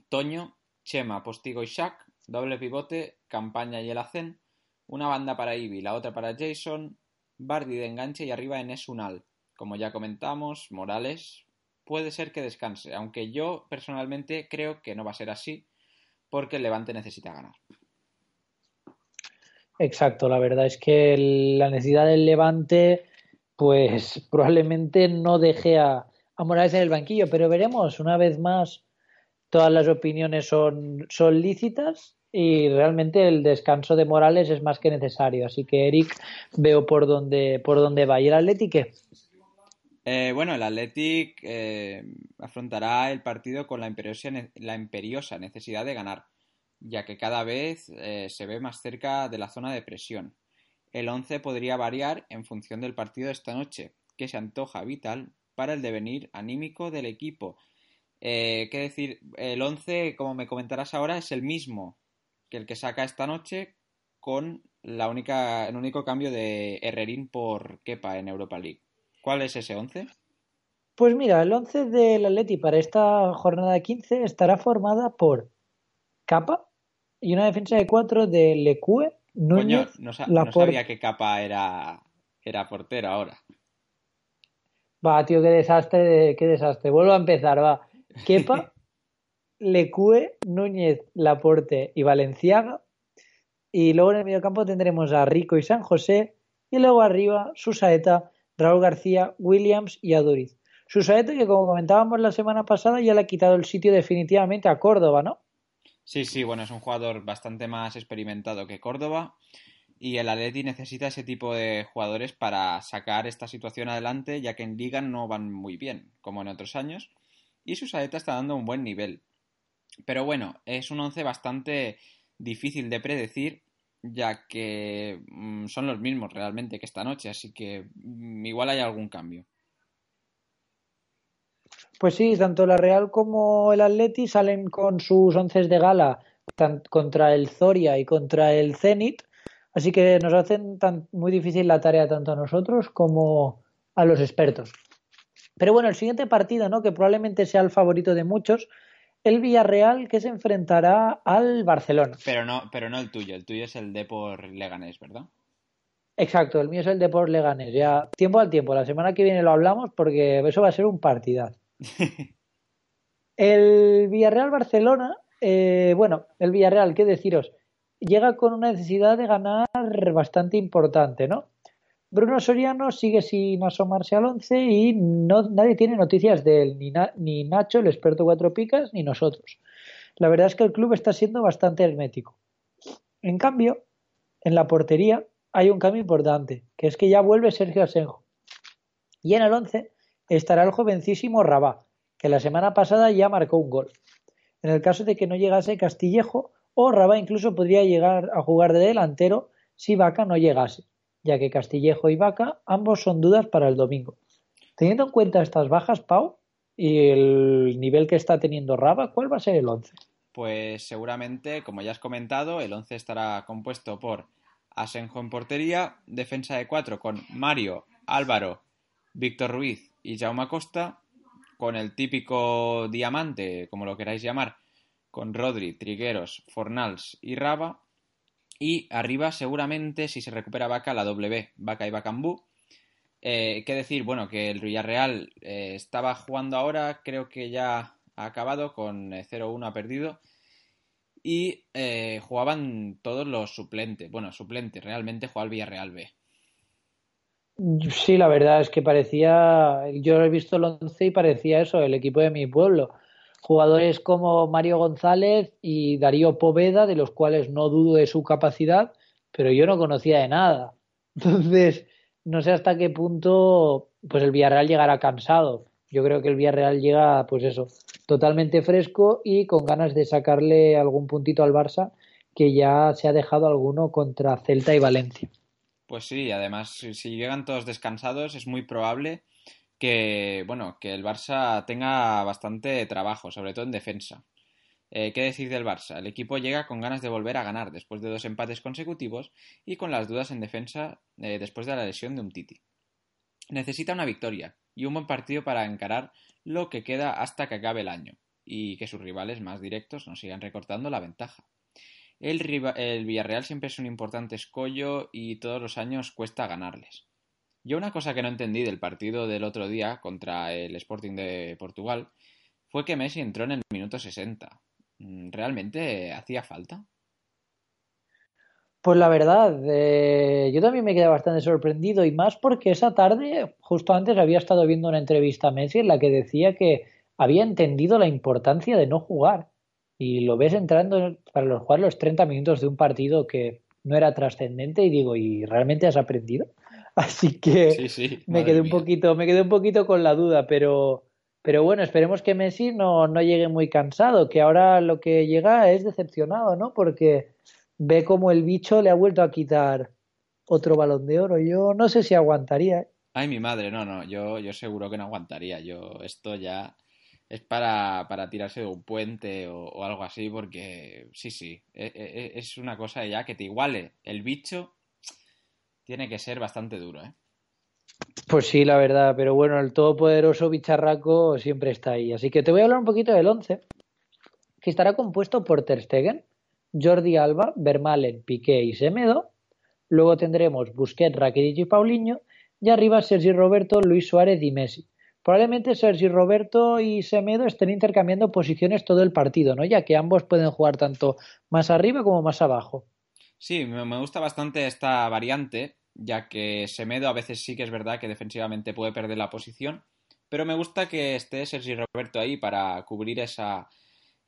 Toño, Chema, Postigo y Shaq, doble pivote, Campaña y el Acen, una banda para Ivy, la otra para Jason, Bardi de enganche y arriba en Esunal. Como ya comentamos, Morales puede ser que descanse, aunque yo personalmente creo que no va a ser así, porque el Levante necesita ganar. Exacto, la verdad es que la necesidad del Levante, pues probablemente no deje a, a Morales en el banquillo, pero veremos una vez más, todas las opiniones son, son lícitas y realmente el descanso de Morales es más que necesario. Así que Eric, veo por dónde, por dónde va. ¿Y el Atlético eh, bueno, el Athletic eh, afrontará el partido con la imperiosa, la imperiosa, necesidad de ganar, ya que cada vez eh, se ve más cerca de la zona de presión. El 11 podría variar en función del partido de esta noche, que se antoja vital para el devenir anímico del equipo. Eh, ¿Qué decir? El 11, como me comentarás ahora, es el mismo que el que saca esta noche con la única, el único cambio de Herrerín por Kepa en Europa League. ¿Cuál es ese 11? Pues mira, el 11 del Atleti para esta jornada 15 estará formada por Capa y una defensa de 4 de Lecue, Núñez, Coño, no, sa no sabía que Capa era, era portero ahora. Va, tío, qué desastre, qué desastre. Vuelvo a empezar, va. Kepa, Lecue, Núñez, Laporte y Valenciaga. Y luego en el mediocampo tendremos a Rico y San José. Y luego arriba, Susaeta, Raúl García, Williams y Aduriz. Susaeta, que como comentábamos la semana pasada, ya le ha quitado el sitio definitivamente a Córdoba, ¿no? Sí, sí, bueno, es un jugador bastante más experimentado que Córdoba y el Atleti necesita ese tipo de jugadores para sacar esta situación adelante, ya que en Liga no van muy bien, como en otros años, y Susaeta está dando un buen nivel. Pero bueno, es un once bastante difícil de predecir ya que mmm, son los mismos realmente que esta noche, así que mmm, igual hay algún cambio. Pues sí, tanto la Real como el Atleti salen con sus once de gala contra el Zoria y contra el Zenit, así que nos hacen tan, muy difícil la tarea tanto a nosotros como a los expertos. Pero bueno, el siguiente partido, ¿no? que probablemente sea el favorito de muchos, el Villarreal que se enfrentará al Barcelona. Pero no, pero no el tuyo, el tuyo es el Depor Leganés, ¿verdad? Exacto, el mío es el Depor Leganés. Ya tiempo al tiempo, la semana que viene lo hablamos porque eso va a ser un partidaz. el Villarreal Barcelona, eh, bueno, el Villarreal, qué deciros, llega con una necesidad de ganar bastante importante, ¿no? Bruno Soriano sigue sin asomarse al once y no, nadie tiene noticias de él, ni, ni Nacho, el experto cuatro picas, ni nosotros. La verdad es que el club está siendo bastante hermético. En cambio, en la portería hay un cambio importante, que es que ya vuelve Sergio Asenjo. Y en el once estará el jovencísimo Rabá, que la semana pasada ya marcó un gol. En el caso de que no llegase Castillejo, o Rabá incluso podría llegar a jugar de delantero si Vaca no llegase ya que Castillejo y Vaca ambos son dudas para el domingo. Teniendo en cuenta estas bajas, Pau, y el nivel que está teniendo Raba, ¿cuál va a ser el 11? Pues seguramente, como ya has comentado, el 11 estará compuesto por Asenjo en portería, defensa de 4 con Mario, Álvaro, Víctor Ruiz y Jaume Costa, con el típico diamante, como lo queráis llamar, con Rodri, Trigueros, Fornals y Raba, y arriba, seguramente, si se recupera Vaca, la W, Vaca y Bacambú. Eh, ¿Qué decir? Bueno, que el Villarreal eh, estaba jugando ahora, creo que ya ha acabado, con 0-1 eh, ha perdido. Y eh, jugaban todos los suplentes. Bueno, suplentes, realmente jugaba el Villarreal B. Sí, la verdad es que parecía, yo he visto el once y parecía eso, el equipo de mi pueblo. Jugadores como Mario González y Darío Poveda, de los cuales no dudo de su capacidad, pero yo no conocía de nada. Entonces, no sé hasta qué punto pues el Villarreal llegará cansado. Yo creo que el Villarreal llega, pues eso, totalmente fresco y con ganas de sacarle algún puntito al Barça, que ya se ha dejado alguno contra Celta y Valencia. Pues sí, además, si llegan todos descansados, es muy probable que, bueno, que el Barça tenga bastante trabajo, sobre todo en defensa. Eh, ¿Qué decir del Barça? El equipo llega con ganas de volver a ganar después de dos empates consecutivos y con las dudas en defensa eh, después de la lesión de un Titi. Necesita una victoria y un buen partido para encarar lo que queda hasta que acabe el año y que sus rivales más directos no sigan recortando la ventaja. El, el, Villarreal siempre es un importante escollo y todos los años cuesta ganarles. Yo una cosa que no entendí del partido del otro día contra el Sporting de Portugal fue que Messi entró en el minuto 60. Mm, ¿Realmente hacía falta? Pues la verdad, eh, yo también me quedé bastante sorprendido y más porque esa tarde, justo antes, había estado viendo una entrevista a Messi en la que decía que había entendido la importancia de no jugar y lo ves entrando para los, jugar los 30 minutos de un partido que no era trascendente y digo, ¿y realmente has aprendido? Así que me quedé un poquito, me quedé un poquito con la duda, pero, pero bueno, esperemos que Messi no, no llegue muy cansado, que ahora lo que llega es decepcionado, ¿no? Porque ve como el bicho le ha vuelto a quitar otro balón de oro. Yo no sé si aguantaría. ¿eh? Ay, mi madre, no, no, yo, yo seguro que no aguantaría. Yo esto ya es para, para tirarse de un puente o, algo así, porque sí, sí, e, e, e, es una cosa ya que te iguale el bicho, tiene que ser bastante duro, ¿eh? Pues sí, la verdad, pero bueno, el todopoderoso bicharraco siempre está ahí. Así que te voy a hablar un poquito del 11, que estará compuesto por Ter Stegen, Jordi Alba, Vermalen, Piqué y Semedo. Luego tendremos Busquets, Rakitic y Paulinho. Y arriba Sergi Roberto, Luis Suárez y Messi. Probablemente Sergi Roberto y Semedo estén intercambiando posiciones todo el partido, ¿no? Ya que ambos pueden jugar tanto más arriba como más abajo. Sí, me gusta bastante esta variante, ya que Semedo a veces sí que es verdad que defensivamente puede perder la posición, pero me gusta que esté Sergi Roberto ahí para cubrir esa,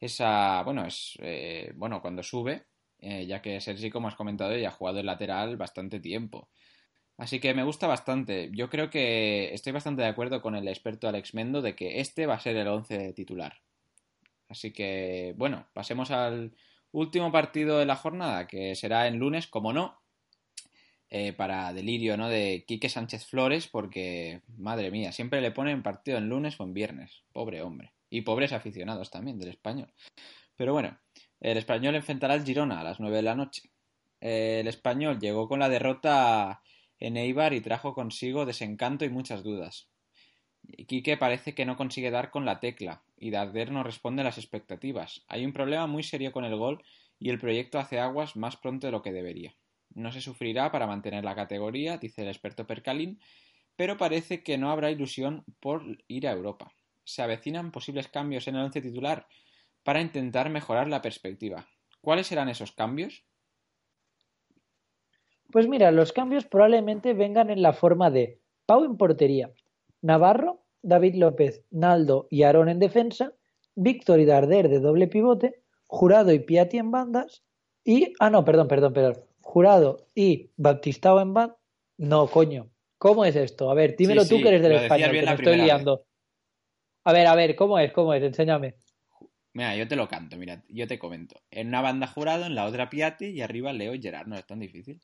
esa bueno, es, eh, bueno, cuando sube, eh, ya que Sergi, como has comentado, ya ha jugado el lateral bastante tiempo. Así que me gusta bastante. Yo creo que estoy bastante de acuerdo con el experto Alex Mendo de que este va a ser el 11 titular. Así que, bueno, pasemos al último partido de la jornada, que será en lunes, como no, eh, para delirio, ¿no? De Quique Sánchez Flores, porque, madre mía, siempre le ponen partido en lunes o en viernes. Pobre hombre. Y pobres aficionados también del español. Pero bueno, el español enfrentará al Girona a las 9 de la noche. El español llegó con la derrota en Eibar y trajo consigo desencanto y muchas dudas. Quique parece que no consigue dar con la tecla y Darder no responde a las expectativas. Hay un problema muy serio con el gol y el proyecto hace aguas más pronto de lo que debería. No se sufrirá para mantener la categoría, dice el experto Percalín, pero parece que no habrá ilusión por ir a Europa. Se avecinan posibles cambios en el once titular para intentar mejorar la perspectiva. ¿Cuáles serán esos cambios? Pues mira, los cambios probablemente vengan en la forma de Pau en portería, Navarro, David López, Naldo y Aarón en defensa, Víctor y Darder de doble pivote, Jurado y Piatti en bandas y... Ah, no, perdón, perdón, perdón. Jurado y Baptistao en bandas. No, coño. ¿Cómo es esto? A ver, dímelo tú que eres del español, que me estoy liando. A ver, a ver, ¿cómo es? ¿Cómo es? Enséñame. Mira, yo te lo canto, mira, yo te comento. En una banda jurado, en la otra Piatti y arriba Leo y Gerard. No es tan difícil.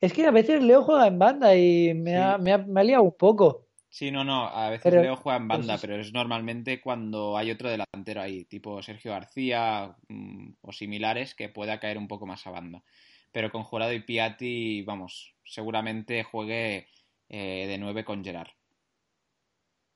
Es que a veces Leo juega en banda y me, ha, me, ha, liado un poco. Sí, no, no, a veces Leo juega en banda, pero es normalmente cuando hay otro delantero ahí, tipo Sergio García mm, o similares, que pueda caer un poco más a banda. Pero con Jurado y Piatti, vamos, seguramente juegue eh, de nueve con Gerard.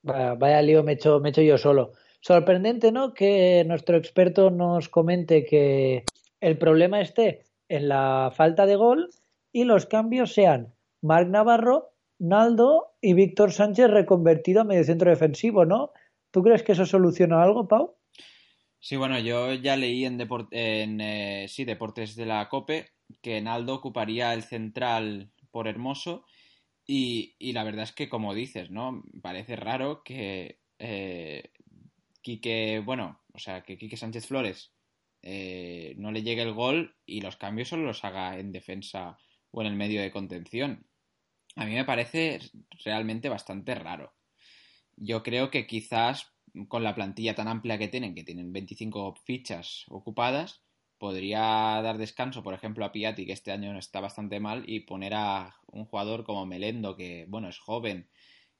Vaya, vaya lío me he, hecho, me he hecho yo solo. Sorprendente, ¿no? Que nuestro experto nos comente que el problema esté en la falta de gol y los cambios sean Marc Navarro, Naldo y Víctor Sánchez reconvertido a mediocentro defensivo, ¿no? ¿Tú crees que eso soluciona algo, Pau? Sí, bueno, yo ya leí en, en eh, Deportes de la COPE que Naldo ocuparía el central por Hermoso Y, y, la verdad es que, como dices, ¿no? Parece raro que eh, Quique, bueno, o sea, que Quique Sánchez Flores eh, no le llegue el gol y los cambios solo los haga en defensa o en el medio de contención. A mí me parece realmente bastante raro. Yo creo que quizás con la plantilla tan amplia que tienen, que tienen 25 fichas ocupadas, podría dar descanso, por ejemplo, a Piatti, que este año está bastante mal, y poner a un jugador como Melendo, que, bueno, es joven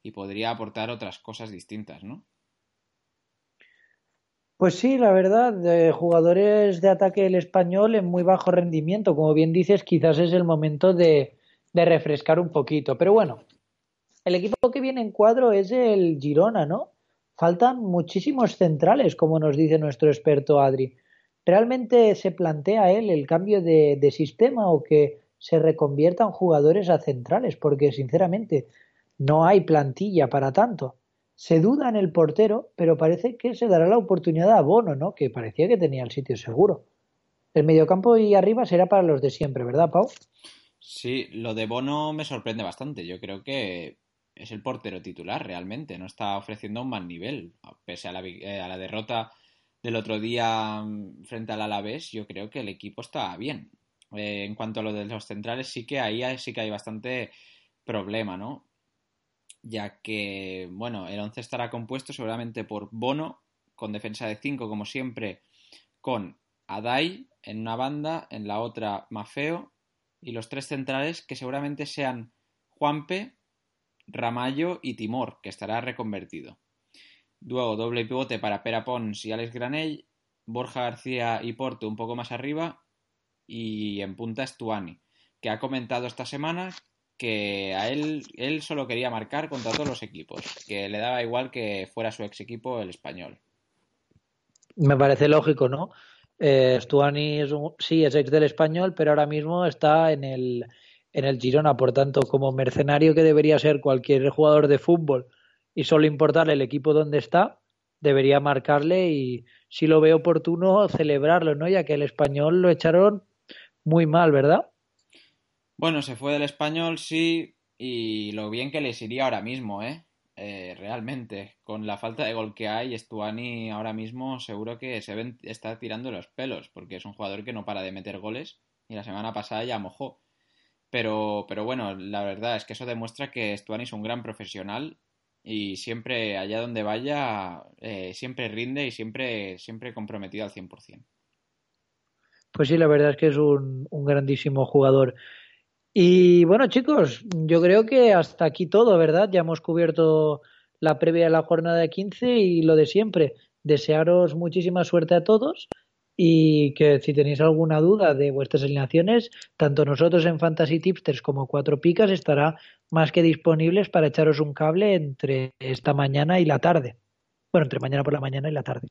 y podría aportar otras cosas distintas, ¿no? Pues sí, la verdad, de jugadores de ataque del español en muy bajo rendimiento. Como bien dices, quizás es el momento de, de refrescar un poquito. Pero bueno, el equipo que viene en cuadro es el Girona, ¿no? Faltan muchísimos centrales, como nos dice nuestro experto Adri. ¿Realmente se plantea él el cambio de, de sistema o que se reconviertan jugadores a centrales? Porque sinceramente no hay plantilla para tanto. Se duda en el portero, pero parece que se dará la oportunidad a Bono, ¿no? Que parecía que tenía el sitio seguro. El mediocampo y arriba será para los de siempre, ¿verdad, Pau? Sí, lo de Bono me sorprende bastante. Yo creo que es el portero titular realmente. No está ofreciendo un mal nivel. Pese a la, eh, a la derrota del otro día mm, frente al Alavés, yo creo que el equipo está bien. Eh, en cuanto a lo de los centrales, sí que ahí sí que hay bastante problema, ¿no? Ya que, bueno, el 11 estará compuesto seguramente por Bono, con defensa de 5 como siempre, con Adai en una banda, en la otra Mafeo, y los tres centrales que seguramente sean Juanpe, Ramallo y Timor, que estará reconvertido. Luego doble pivote para Pera Pons y Alex Granell, Borja García y Porto un poco más arriba y en punta Stuani, que ha comentado esta semana que a él, él solo quería marcar contra todos los equipos, que le daba igual que fuera su ex equipo el español. Me parece lógico, ¿no? Eh, Stuani es un, sí es ex del español, pero ahora mismo está en el, en el Girona, por tanto, como mercenario que debería ser cualquier jugador de fútbol y solo importarle el equipo donde está, debería marcarle y si lo veo oportuno celebrarlo, ¿no? Ya que el español lo echaron muy mal, ¿verdad? Bueno, se fue del español, sí, y lo bien que les iría ahora mismo, ¿eh? Eh realmente, con la falta de gol que hay, Stuani ahora mismo seguro que se ven, está tirando los pelos, porque es un jugador que no para de meter goles y la semana pasada ya mojó. Pero, pero bueno, la verdad es que eso demuestra que Stuani es un gran profesional y siempre, allá donde vaya, eh, siempre rinde y siempre, siempre comprometido al 100%. Pues sí, la verdad es que es un, un grandísimo jugador. Y bueno, chicos, yo creo que hasta aquí todo, ¿verdad? Ya hemos cubierto la previa de la jornada de 15 y lo de siempre. Desearos muchísima suerte a todos y que si tenéis alguna duda de vuestras alineaciones, tanto nosotros en Fantasy Tipsters como Cuatro Picas estará más que disponibles para echaros un cable entre esta mañana y la tarde. Bueno, entre mañana por la mañana y la tarde.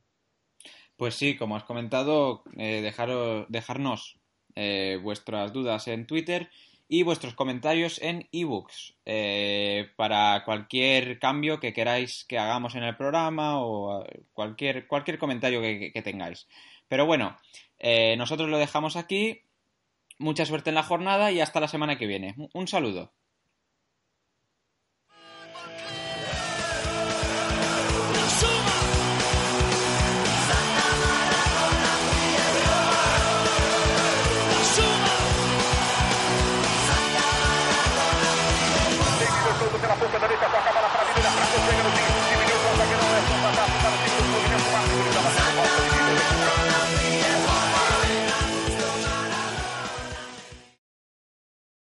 Pues sí, como has comentado, eh, dejaros, dejarnos eh, vuestras dudas en Twitter y vuestros comentarios en ebooks eh, para cualquier cambio que queráis que hagamos en el programa o cualquier, cualquier comentario que, que tengáis. Pero bueno, eh, nosotros lo dejamos aquí. Mucha suerte en la jornada y hasta la semana que viene. Un saludo.